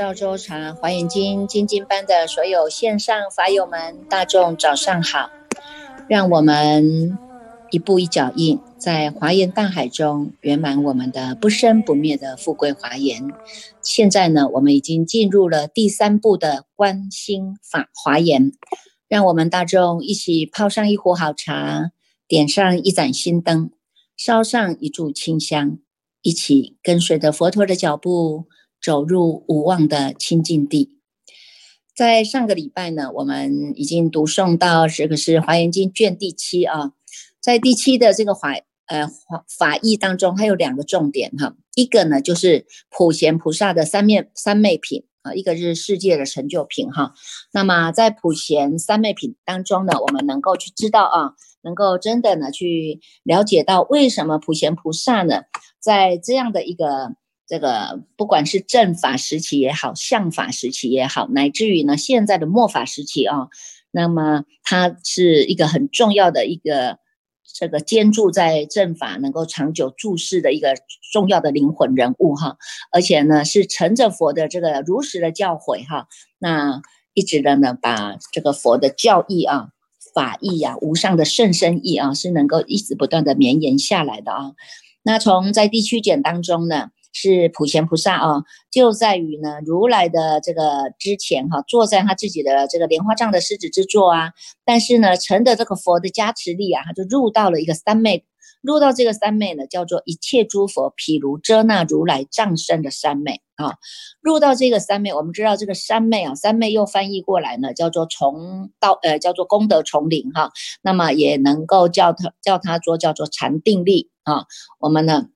赵州茶华严经精进班的所有线上法友们，大众早上好！让我们一步一脚印，在华严大海中圆满我们的不生不灭的富贵华严。现在呢，我们已经进入了第三步的观心法华严，让我们大众一起泡上一壶好茶，点上一盏心灯，烧上一炷清香，一起跟随着佛陀的脚步。走入无望的清净地。在上个礼拜呢，我们已经读诵到这个是《华严经》卷第七啊。在第七的这个华呃法法义当中，还有两个重点哈。一个呢就是普贤菩萨的三面三昧品啊，一个是世界的成就品哈。那么在普贤三昧品当中呢，我们能够去知道啊，能够真的呢去了解到为什么普贤菩萨呢，在这样的一个。这个不管是正法时期也好，相法时期也好，乃至于呢现在的末法时期啊，那么它是一个很重要的一个这个坚住在正法能够长久注视的一个重要的灵魂人物哈，而且呢是乘着佛的这个如实的教诲哈，那一直的呢把这个佛的教义啊、法义啊、无上的甚深义啊，是能够一直不断的绵延下来的啊。那从在地区简当中呢。是普贤菩萨啊，就在于呢，如来的这个之前哈，坐在他自己的这个莲花帐的狮子之座啊，但是呢，乘的这个佛的加持力啊，他就入到了一个三昧，入到这个三昧呢，叫做一切诸佛譬如遮那如来藏身的三昧啊，入到这个三昧，我们知道这个三昧啊，三昧又翻译过来呢，叫做从道呃，叫做功德丛林哈，那么也能够叫它叫它做叫做禅定力啊，我们呢。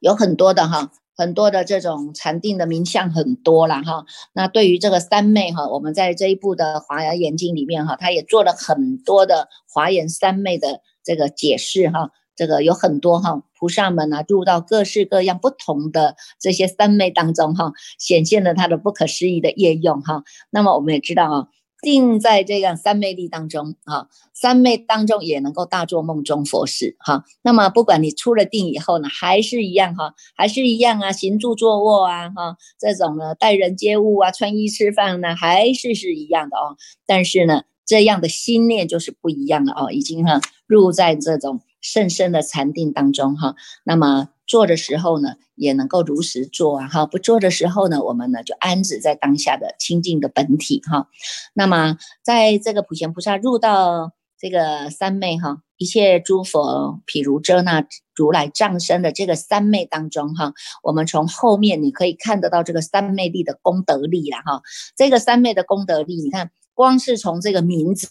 有很多的哈，很多的这种禅定的名相很多了哈。那对于这个三昧哈，我们在这一部的《华严经》里面哈，他也做了很多的华严三昧的这个解释哈。这个有很多哈菩萨们呢，入到各式各样不同的这些三昧当中哈，显现了他的不可思议的业用哈。那么我们也知道啊。定在这样三昧力当中啊，三昧当中也能够大做梦中佛事哈。那么不管你出了定以后呢，还是一样哈，还是一样啊，行住坐卧啊哈，这种呢待人接物啊，穿衣吃饭呢，还是是一样的哦。但是呢，这样的心念就是不一样了哦，已经哈入在这种甚深的禅定当中哈。那么。做的时候呢，也能够如实做啊，哈！不做的时候呢，我们呢就安止在当下的清净的本体哈。那么，在这个普贤菩萨入到这个三昧哈，一切诸佛譬如遮那如来藏身的这个三昧当中哈，我们从后面你可以看得到这个三昧力的功德力了哈。这个三昧的功德力，你看，光是从这个名字。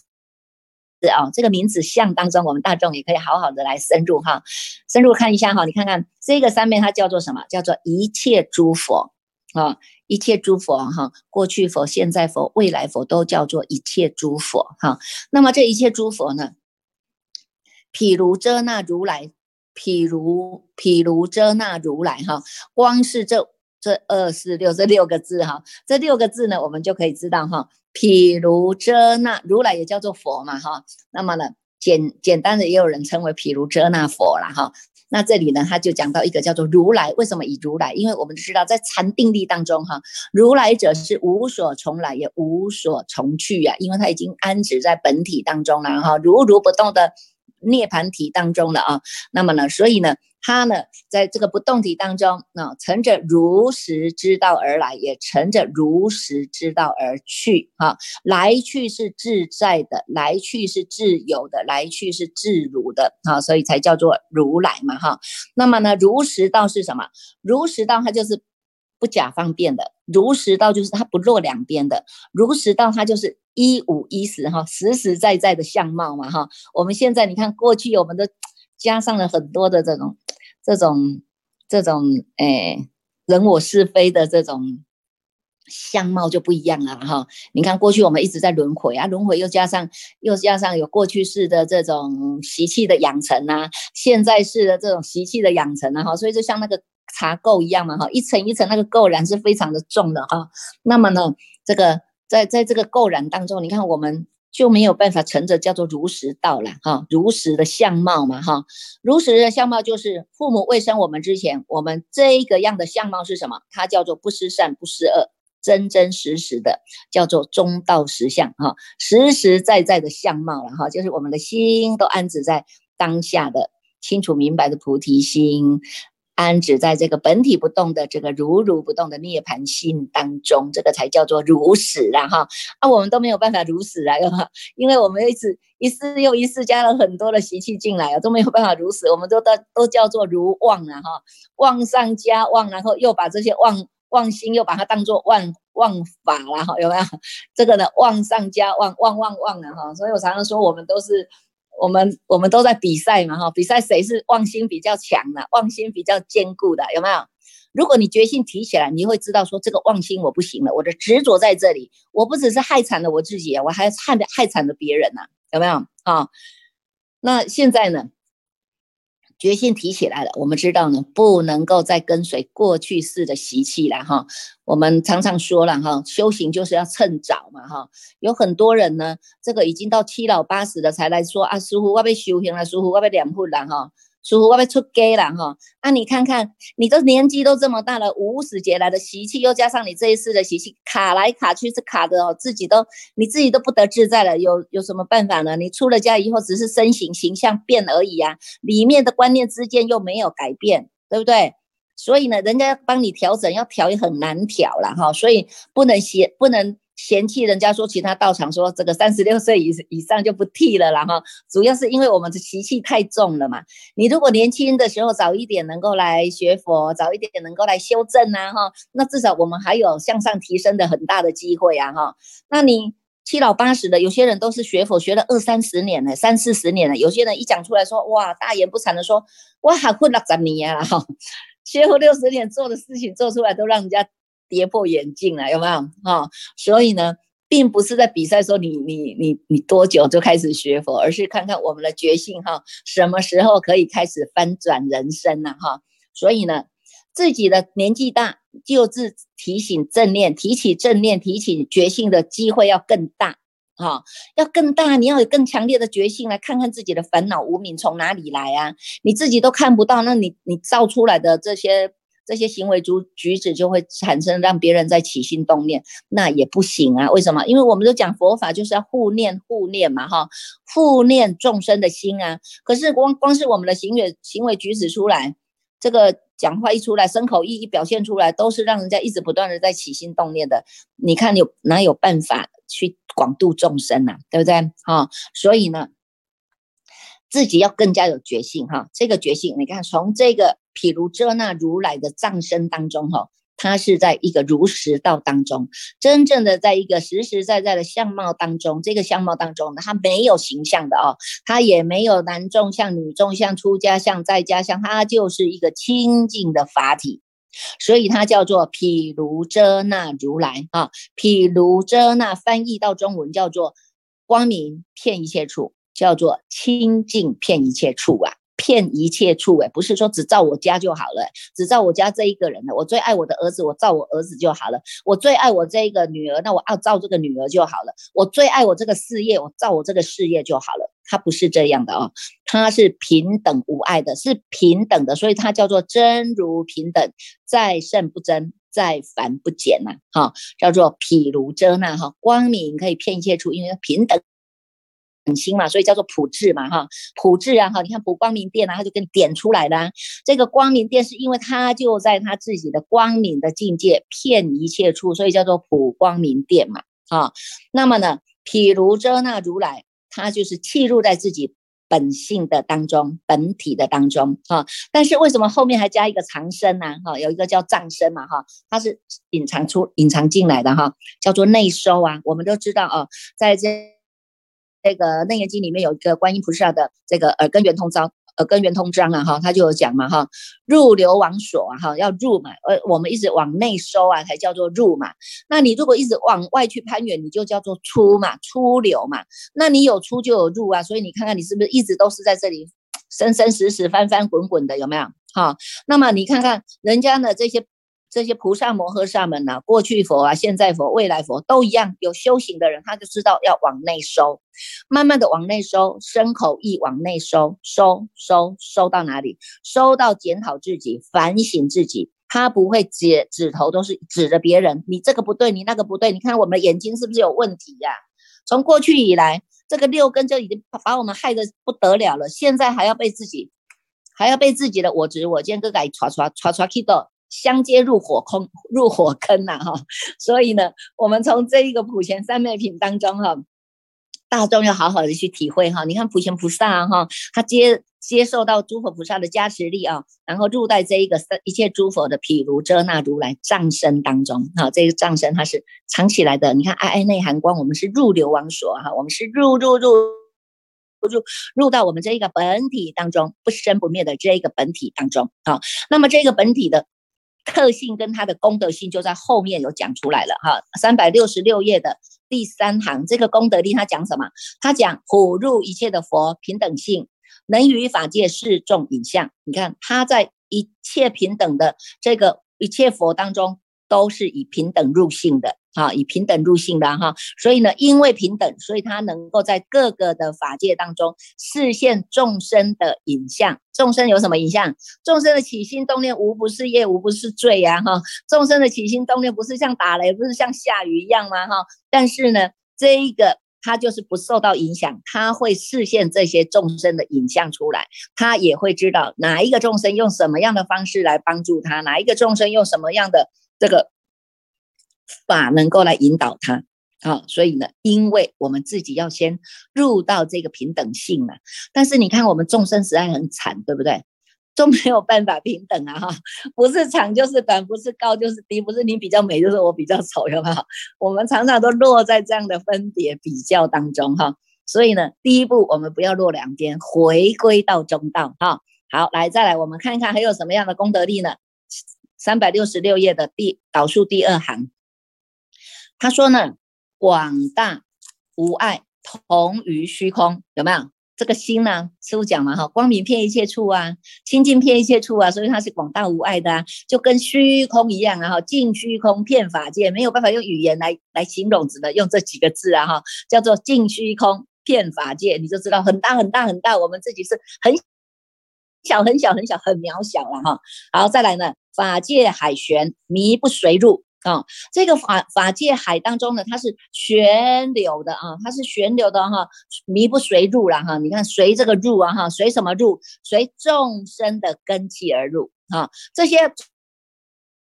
啊，这个名字像当中，我们大众也可以好好的来深入哈，深入看一下哈。你看看这个三面，它叫做什么？叫做一切诸佛啊，一切诸佛哈，过去佛、现在佛、未来佛都叫做一切诸佛哈。那么这一切诸佛呢，譬如遮那如来，譬如譬如遮那如来哈，光是这这二四六这六个字哈，这六个字呢，我们就可以知道哈。譬如遮那如来也叫做佛嘛哈，那么呢简简单的也有人称为譬如遮那佛了哈。那这里呢他就讲到一个叫做如来，为什么以如来？因为我们知道在禅定力当中哈，如来者是无所从来也无所从去呀，因为他已经安止在本体当中了哈，如如不动的涅盘体当中了啊。那么呢，所以呢。他呢，在这个不动体当中，那乘着如实知道而来，也乘着如实知道而去。哈，来去是自在的，来去是自由的，来去是自如的。哈，所以才叫做如来嘛。哈，那么呢，如实道是什么？如实道它就是不假方便的，如实道就是它不落两边的，如实道它就是一五一十哈，实实在在的相貌嘛。哈，我们现在你看过去，我们都加上了很多的这种。这种这种诶人我是非的这种相貌就不一样了哈。你看过去我们一直在轮回啊，轮回又加上又加上有过去式的这种习气的养成啊，现在式的这种习气的养成啊哈，所以就像那个茶垢一样嘛哈，一层一层那个垢染是非常的重的哈。那么呢，这个在在这个垢染当中，你看我们就没有办法成着叫做如实道了哈，如实的相貌嘛哈，如实的相貌就是父母未生我们之前，我们这个样的相貌是什么？它叫做不失善不失恶，真真实实的叫做中道实相哈，实实在在的相貌了哈，就是我们的心都安置在当下的清楚明白的菩提心。安止在这个本体不动的这个如如不动的涅槃心当中，这个才叫做如实啦哈啊，我们都没有办法如实啊，因为我们一直一次又一次加了很多的习气进来啊，都没有办法如实，我们都都都叫做如妄啊哈，妄上加妄，然后又把这些妄妄心又把它当做妄妄法了哈，有没有？这个呢，妄上加妄，妄妄妄了哈，所以我常常说我们都是。我们我们都在比赛嘛哈，比赛谁是妄心比较强的，妄心比较坚固的，有没有？如果你决心提起来，你会知道说这个妄心我不行了，我的执着在这里，我不只是害惨了我自己，我还害害惨了别人呐，有没有啊？那现在呢？决心提起来了，我们知道呢，不能够再跟随过去式的习气了哈。我们常常说了哈，修行就是要趁早嘛哈。有很多人呢，这个已经到七老八十的才来说啊，师傅我被修行了，师傅我被两婚了哈。舒服，我被出街了哈。那你看看，你这年纪都这么大了，五十节来的习气，又加上你这一世的习气，卡来卡去是卡的哦，自己都你自己都不得自在了。有有什么办法呢？你出了家以后，只是身形形象变而已啊，里面的观念之间又没有改变，对不对？所以呢，人家帮你调整，要调也很难调了哈。所以不能嫌不能。嫌弃人家说其他道场说这个三十六岁以以上就不剃了然后主要是因为我们的习气太重了嘛。你如果年轻的时候早一点能够来学佛，早一点能够来修正啊哈，那至少我们还有向上提升的很大的机会啊哈。那你七老八十的，有些人都是学佛学了二三十年了，三四十年了，有些人一讲出来说哇大言不惭的说哇还混了十年了哈，学佛六十年做的事情做出来都让人家。跌破眼镜了，有没有？哈，所以呢，并不是在比赛说你你你你多久就开始学佛，而是看看我们的决心哈，什么时候可以开始翻转人生呢？哈，所以呢，自己的年纪大，就是提醒正念，提起正念，提起决心的机会要更大，哈，要更大，你要有更强烈的决心来看看自己的烦恼无名从哪里来啊？你自己都看不到，那你你造出来的这些。这些行为举举止就会产生让别人在起心动念，那也不行啊。为什么？因为我们都讲佛法就是要互念互念嘛，哈，互念众生的心啊。可是光光是我们的行为行为举止出来，这个讲话一出来，身口意一表现出来，都是让人家一直不断的在起心动念的。你看有哪有办法去广度众生呢？对不对？哈，所以呢，自己要更加有决心哈。这个决心，你看从这个。譬如遮那如来的藏身当中，哈，他是在一个如实道当中，真正的在一个实实在在的相貌当中，这个相貌当中呢，他没有形象的哦，他也没有男众像、女众像、出家像、在家像，他就是一个清净的法体，所以它叫做譬如遮那如来啊，譬如遮那翻译到中文叫做光明遍一切处，叫做清净遍一切处啊。骗一切处哎，不是说只照我家就好了，只照我家这一个人了。我最爱我的儿子，我照我儿子就好了。我最爱我这一个女儿，那我要照这个女儿就好了。我最爱我这个事业，我照我这个事业就好了。他不是这样的哦，他是平等无爱的，是平等的，所以他叫做真如平等，再胜不增，再凡不减呐。哈，叫做譬如遮那哈，光明可以骗一切处，因为平等。很心嘛，所以叫做普智嘛，哈，普智啊，哈，你看普光明殿啊，他就给你点出来了。这个光明殿是因为他就在他自己的光明的境界，骗一切处，所以叫做普光明殿嘛，啊。那么呢，譬如遮那如来，他就是契入在自己本性的当中，本体的当中，哈。但是为什么后面还加一个藏身呢？哈，有一个叫藏身嘛，哈，它是隐藏出、隐藏进来的，哈，叫做内收啊。我们都知道啊，在这。这个《楞严经》里面有一个观音菩萨的这个耳根圆通章，耳根圆通章啊，哈，他就有讲嘛，哈，入流往所啊，哈，要入嘛，呃，我们一直往内收啊，才叫做入嘛。那你如果一直往外去攀援，你就叫做出嘛，出流嘛。那你有出就有入啊，所以你看看你是不是一直都是在这里生生死死、翻翻滚滚的，有没有？哈，那么你看看人家的这些。这些菩萨摩诃萨们呐，过去佛啊，现在佛，未来佛都一样，有修行的人他就知道要往内收，慢慢的往内收，身口意往内收，收收收到哪里？收到检讨自己，反省自己。他不会指指头都是指着别人，你这个不对，你那个不对，你看我们眼睛是不是有问题呀？从过去以来，这个六根就已经把我们害得不得了了，现在还要被自己，还要被自己的我执我见各改刷刷刷刷 k 到相接入火坑 入火坑呐哈！所以呢，我们从这一个普贤三昧品当中哈，大众要好好的去体会哈。你看普贤菩萨哈，他接。接受到诸佛菩萨的加持力啊，然后入在这一个三一切诸佛的毗卢遮那如来藏身当中，哈，这个藏身它是藏起来的。你看，爱爱内含光，我们是入流王所哈，我们是入入入入入到我们这一个本体当中，不生不灭的这一个本体当中，啊，那么这个本体的特性跟它的功德性就在后面有讲出来了哈，三百六十六页的第三行，这个功德力它讲什么？它讲普入一切的佛平等性。能于法界示众影像，你看他在一切平等的这个一切佛当中，都是以平等入性的，哈，以平等入性的哈。所以呢，因为平等，所以他能够在各个的法界当中视现众生的影像。众生有什么影像？众生的起心动念无不是业，无不是罪呀，哈。众生的起心动念不是像打雷，不是像下雨一样吗？哈。但是呢，这一个。他就是不受到影响，他会视现这些众生的影像出来，他也会知道哪一个众生用什么样的方式来帮助他，哪一个众生用什么样的这个法能够来引导他。好，所以呢，因为我们自己要先入到这个平等性了，但是你看我们众生实在很惨，对不对？都没有办法平等啊！哈，不是长就是短，不是高就是低，不是你比较美就是我比较丑，有没有？我们常常都落在这样的分别比较当中哈。所以呢，第一步我们不要落两边，回归到中道哈。好，来再来，我们看一看还有什么样的功德力呢？三百六十六页的第导数第二行，他说呢，广大无碍，同于虚空，有没有？这个心呢，师傅讲嘛哈，光明遍一切处啊，清净遍一切处啊，所以它是广大无碍的啊，就跟虚空一样啊哈，净虚空遍法界，没有办法用语言来来形容，只能用这几个字啊哈，叫做净虚空遍法界，你就知道很大很大很大，我们自己是很小很小很小很渺小了哈。好，再来呢，法界海玄，迷不随入。啊，这个法法界海当中呢，它是旋流的啊，它是旋流的哈，迷不随入了哈。你看随这个入啊哈，随什么入？随众生的根气而入啊。这些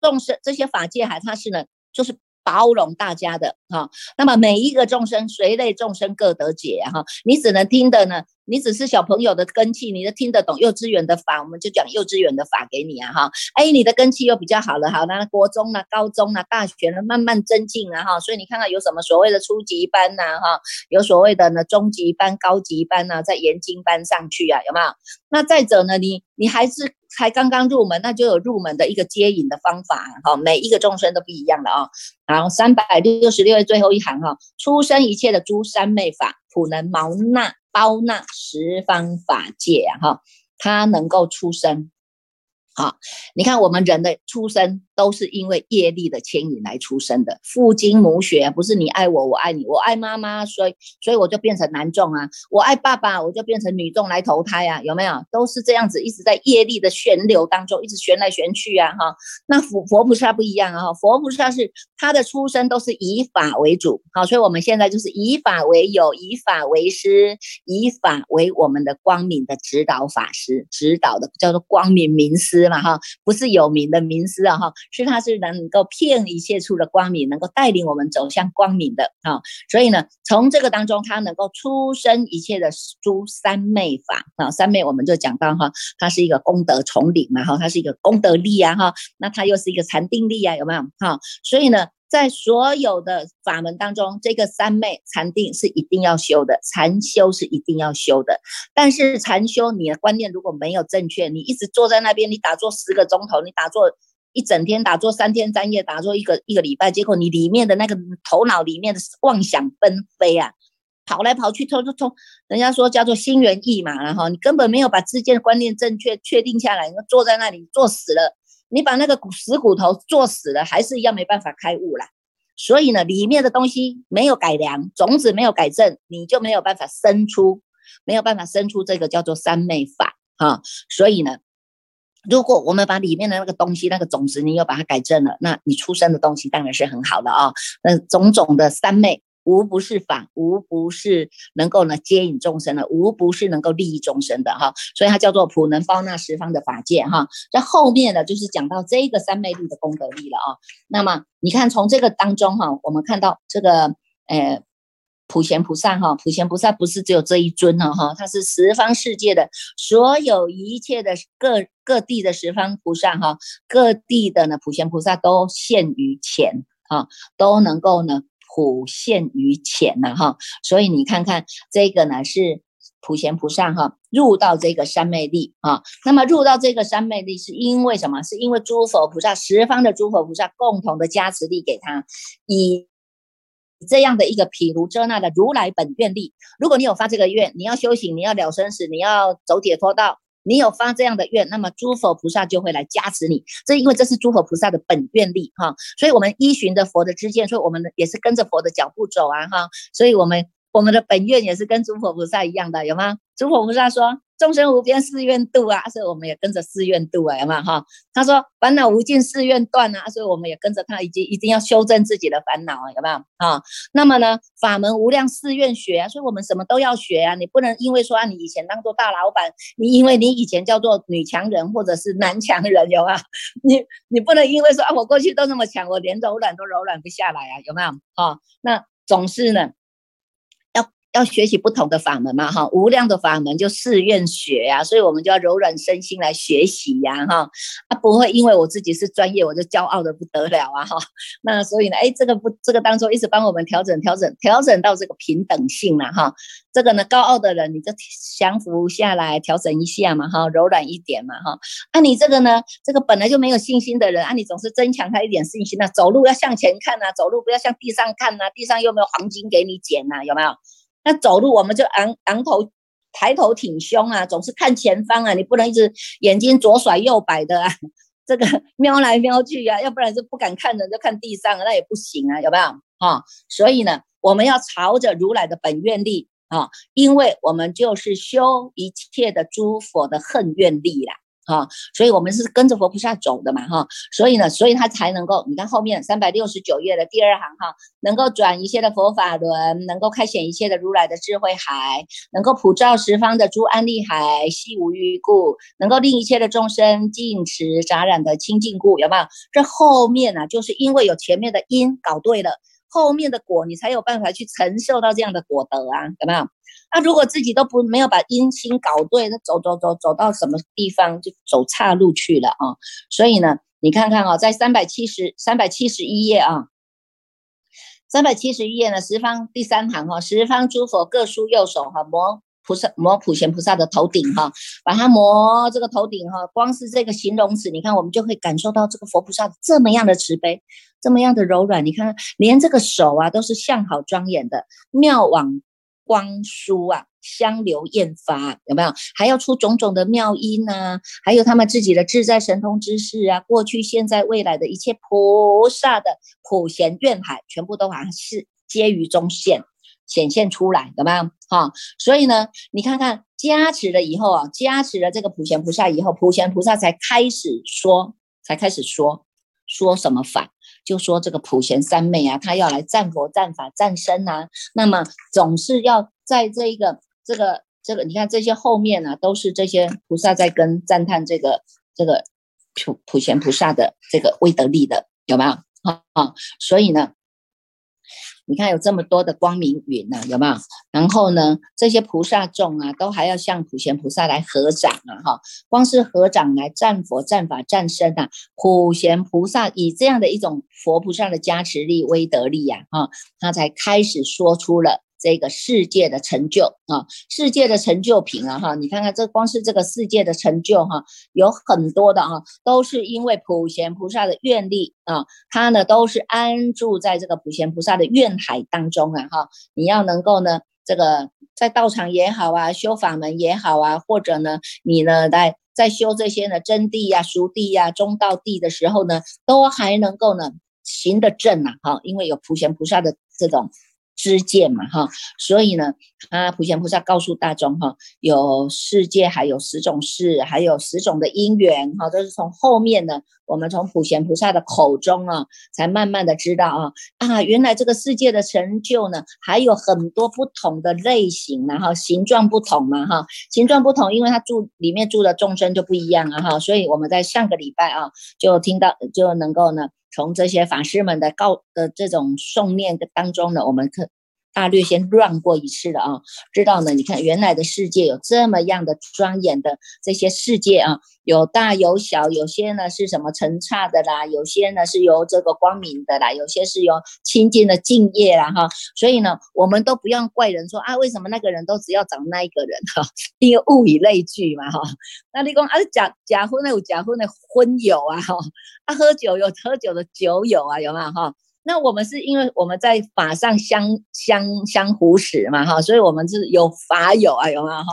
众生这些法界海，它是呢，就是包容大家的哈。那么每一个众生，随类众生各得解哈。你只能听的呢。你只是小朋友的根气，你都听得懂幼稚园的法，我们就讲幼稚园的法给你啊哈。哎，你的根气又比较好了，好，那国中啊、高中啊、大学呢，慢慢增进啊哈。所以你看看有什么所谓的初级班呐哈，有所谓的呢中级班、高级班呐，在研经班上去啊，有没有？那再者呢，你你还是才刚刚入门，那就有入门的一个接引的方法哈。每一个众生都不一样的啊。然后，三百六十六页最后一行哈，出生一切的诸三昧法，普能毛纳。包纳十方法界啊，哈，他能够出生。好，你看我们人的出生都是因为业力的牵引来出生的，父精母血不是你爱我，我爱你，我爱妈妈，所以所以我就变成男众啊，我爱爸爸，我就变成女众来投胎啊，有没有？都是这样子，一直在业力的旋流当中，一直旋来旋去啊，哈。那佛佛菩萨不一样啊，佛菩萨是他的出生都是以法为主，好，所以我们现在就是以法为友，以法为师，以法为我们的光明的指导法师，指导的叫做光明明师。嘛哈，不是有名的名师啊哈，是他是能够骗一切出的光明，能够带领我们走向光明的啊。所以呢，从这个当中，他能够出生一切的诸三昧法啊。三昧我们就讲到哈，它是一个功德丛林嘛哈，它是一个功德力啊哈，那它又是一个禅定力啊，有没有哈？所以呢。在所有的法门当中，这个三昧禅定是一定要修的，禅修是一定要修的。但是禅修你的观念如果没有正确，你一直坐在那边，你打坐十个钟头，你打坐一整天，打坐三天三夜，打坐一个一个礼拜，结果你里面的那个头脑里面的妄想纷飞啊，跑来跑去，冲冲冲，人家说叫做心猿意马，然后你根本没有把之间的观念正确确定下来，你坐在那里坐死了。你把那个骨死骨头做死了，还是一样没办法开悟啦。所以呢，里面的东西没有改良，种子没有改正，你就没有办法生出，没有办法生出这个叫做三昧法哈。所以呢，如果我们把里面的那个东西，那个种子，你又把它改正了，那你出生的东西当然是很好的啊。那种种的三昧。无不是法，无不是能够呢接引众生的，无不是能够利益众生的哈，所以它叫做普能包纳十方的法界哈。在后面呢，就是讲到这个三昧力的功德力了啊。那么你看从这个当中哈，我们看到这个呃普贤菩萨哈，普贤菩萨不是只有这一尊呢哈，他是十方世界的所有一切的各各地的十方菩萨哈，各地的呢普贤菩萨都现于前哈，都能够呢。普现于浅呐哈，所以你看看这个呢是普贤菩萨哈入到这个三昧力啊，那么入到这个三昧力是因为什么？是因为诸佛菩萨十方的诸佛菩萨共同的加持力给他，以这样的一个毗卢遮那的如来本愿力。如果你有发这个愿，你要修行，你要了生死，你要走解脱道。你有发这样的愿，那么诸佛菩萨就会来加持你。这因为这是诸佛菩萨的本愿力哈，所以我们依循着佛的知见，所以我们也是跟着佛的脚步走啊哈，所以我们我们的本愿也是跟诸佛菩萨一样的，有吗？诸佛菩萨说。众生无边誓愿度啊，所以我们也跟着誓愿度啊，有没有哈？他说烦恼无尽誓愿断啊，所以我们也跟着他，已经一定要修正自己的烦恼啊，有没有啊？那么呢，法门无量誓愿学啊，所以我们什么都要学啊，你不能因为说啊，你以前当做大老板，你因为你以前叫做女强人或者是男强人，有没有？你你不能因为说啊，我过去都那么强，我连柔软都柔软不下来啊，有没有？哈，那总是呢。要学习不同的法门嘛，哈，无量的法门就誓愿学呀，所以我们就要柔软身心来学习呀，哈，啊，不会因为我自己是专业，我就骄傲的不得了啊，哈，那所以呢，哎，这个不，这个当中一直帮我们调整、调整、调整到这个平等性了，哈，这个呢，高傲的人你就降服下来，调整一下嘛，哈，柔软一点嘛，哈，啊，你这个呢，这个本来就没有信心的人，啊，你总是增强他一点信心呐，走路要向前看呐，走路不要向地上看呐，地上又没有黄金给你捡呐，有没有？那走路我们就昂昂头抬头挺胸啊，总是看前方啊，你不能一直眼睛左甩右摆的啊，这个瞄来瞄去啊，要不然就不敢看人，就看地上，那也不行啊，有没有啊？所以呢，我们要朝着如来的本愿力啊，因为我们就是修一切的诸佛的恨愿力啦。哈，所以我们是跟着佛菩萨走的嘛，哈，所以呢，所以他才能够，你看后面三百六十九页的第二行哈，能够转一切的佛法轮，能够开显一切的如来的智慧海，能够普照十方的诸安利海，悉无余故，能够令一切的众生净持杂染的清净故，有没有？这后面呢，就是因为有前面的因搞对了，后面的果你才有办法去承受到这样的果德啊，有没有？那如果自己都不没有把阴心搞对，那走走走走到什么地方就走岔路去了啊！所以呢，你看看啊，在三百七十三百七十一页啊，三百七十一页呢，十方第三行哈，十方诸佛各抒右手哈，摩菩萨摩普贤菩萨的头顶哈，把它摩这个头顶哈，光是这个形容词，你看我们就会感受到这个佛菩萨这么样的慈悲，这么样的柔软。你看，连这个手啊，都是相好庄严的，妙往。光疏啊，香流艳发，有没有？还要出种种的妙音呐？还有他们自己的自在神通之事啊，过去、现在、未来的一切菩萨的普贤愿海，全部都好像是皆于中现显现出来，懂吗？哈，所以呢，你看看加持了以后啊，加持了这个普贤菩萨以后，普贤菩萨才开始说，才开始说说什么法。就说这个普贤三昧啊，他要来战佛、战法、战身啊，那么总是要在这一个、这个、这个，你看这些后面呢，都是这些菩萨在跟赞叹这个、这个普普贤菩萨的这个威德力的，有没有？啊啊，所以呢。你看有这么多的光明云呐，有没有？然后呢，这些菩萨众啊，都还要向普贤菩萨来合掌啊，哈，光是合掌来战佛、战法、战身啊，普贤菩萨以这样的一种佛菩萨的加持力、威德力呀，哈，他才开始说出了。这个世界的成就啊，世界的成就品啊，哈，你看看这光是这个世界的成就哈，有很多的啊，都是因为普贤菩萨的愿力啊，他呢都是安住在这个普贤菩萨的愿海当中啊，哈，你要能够呢，这个在道场也好啊，修法门也好啊，或者呢，你呢在。在修这些呢真谛呀、熟谛呀、中道谛的时候呢，都还能够呢行得正啊，哈，因为有普贤菩萨的这种。知见嘛哈，所以呢，他普贤菩萨告诉大众哈，有世界还有十种事，还有十种的因缘哈，都是从后面呢，我们从普贤菩萨的口中啊，才慢慢的知道啊啊，原来这个世界的成就呢，还有很多不同的类型然后形状不同嘛哈，形状不同，因为它住里面住的众生就不一样啊哈，所以我们在上个礼拜啊，就听到就能够呢。从这些法师们的告的这种诵念当中呢，我们可大略先乱过一次了啊，知道呢？你看原来的世界有这么样的庄严的这些世界啊，有大有小，有些呢是什么成刹的啦，有些呢是由这个光明的啦，有些是由清净的净业啦哈。所以呢，我们都不用怪人说啊，为什么那个人都只要找那一个人哈？因为物以类聚嘛哈。那你讲啊，假假婚的有假婚的婚友啊哈，啊喝酒有喝酒的酒友啊，有没有哈？那我们是因为我们在法上相相相互使嘛哈，所以我们是有法友啊，有没有哈？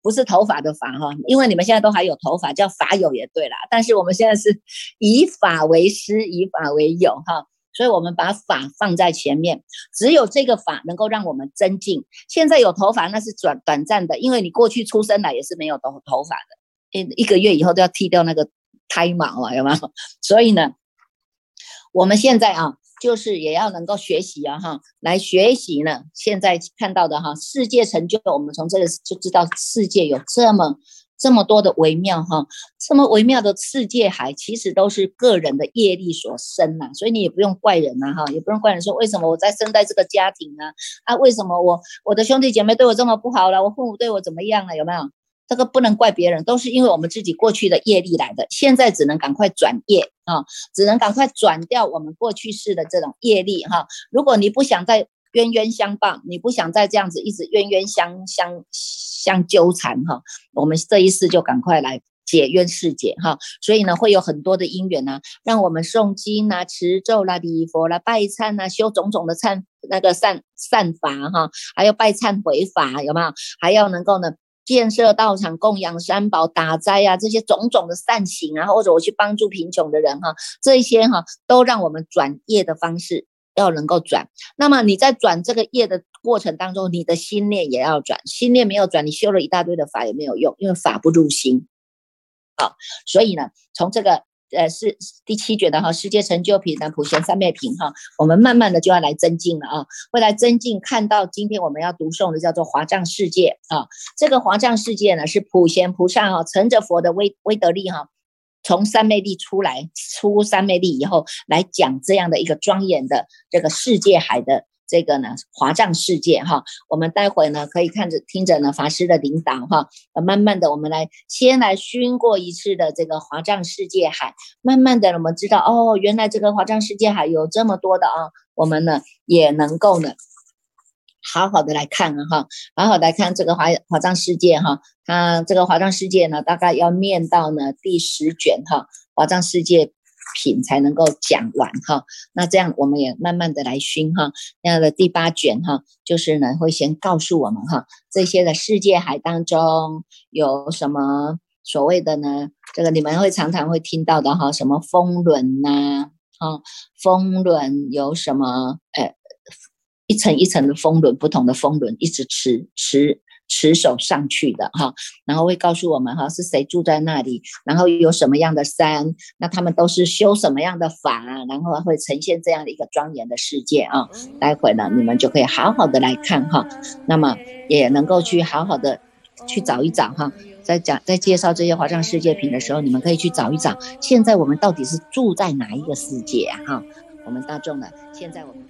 不是头发的法哈，因为你们现在都还有头发，叫法友也对啦。但是我们现在是以法为师，以法为友哈，所以我们把法放在前面，只有这个法能够让我们增进。现在有头发那是短短暂的，因为你过去出生来也是没有头头发的，一一个月以后都要剃掉那个胎毛啊，有没有？所以呢，我们现在啊。就是也要能够学习啊哈，来学习呢。现在看到的哈，世界成就，我们从这个就知道世界有这么这么多的微妙哈，这么微妙的世界海，其实都是个人的业力所生呐。所以你也不用怪人呐哈，也不用怪人说为什么我在生在这个家庭呢？啊，为什么我我的兄弟姐妹对我这么不好了？我父母对我怎么样了？有没有？这个不能怪别人，都是因为我们自己过去的业力来的。现在只能赶快转业啊，只能赶快转掉我们过去式的这种业力哈。如果你不想再冤冤相报，你不想再这样子一直冤冤相相相纠缠哈，我们这一世就赶快来解冤释结哈。所以呢，会有很多的因缘呢，让我们诵经啦、持咒啦、礼佛啦、拜忏啦、修种种的忏那个善善法哈，还有拜忏悔法有没有？还要能够呢。建设道场、供养三宝、打斋啊，这些种种的善行啊，或者我去帮助贫穷的人哈，这一些哈，都让我们转业的方式要能够转。那么你在转这个业的过程当中，你的心念也要转，心念没有转，你修了一大堆的法也没有用，因为法不入心。好，所以呢，从这个。呃，是第七卷的哈，世界成就品的普贤三昧品哈，我们慢慢的就要来增进了啊，会来增进。看到今天我们要读诵的叫做华藏世界啊，这个华藏世界呢是普贤菩萨哈，乘着佛的威威德力哈，从三昧力出来，出三昧力以后来讲这样的一个庄严的这个世界海的。这个呢，华藏世界哈，我们待会呢可以看着听着呢法师的领导哈，慢慢的我们来先来熏过一次的这个华藏世界海，慢慢的我们知道哦，原来这个华藏世界海有这么多的啊，我们呢也能够呢好好的来看啊哈，好好来看这个华华藏世界哈，它这个华藏世界呢大概要念到呢第十卷哈，华藏世界。品才能够讲完哈，那这样我们也慢慢的来熏哈。那样的第八卷哈，就是呢会先告诉我们哈，这些的世界海当中有什么所谓的呢？这个你们会常常会听到的哈，什么风轮呐，哈，风轮有什么？呃，一层一层的风轮，不同的风轮一直持持。持守上去的哈，然后会告诉我们哈是谁住在那里，然后有什么样的山，那他们都是修什么样的法，然后会呈现这样的一个庄严的世界啊。待会呢，你们就可以好好的来看哈，那么也能够去好好的去找一找哈，在讲在介绍这些华藏世界品的时候，你们可以去找一找，现在我们到底是住在哪一个世界？哈，我们大众呢，现在我们。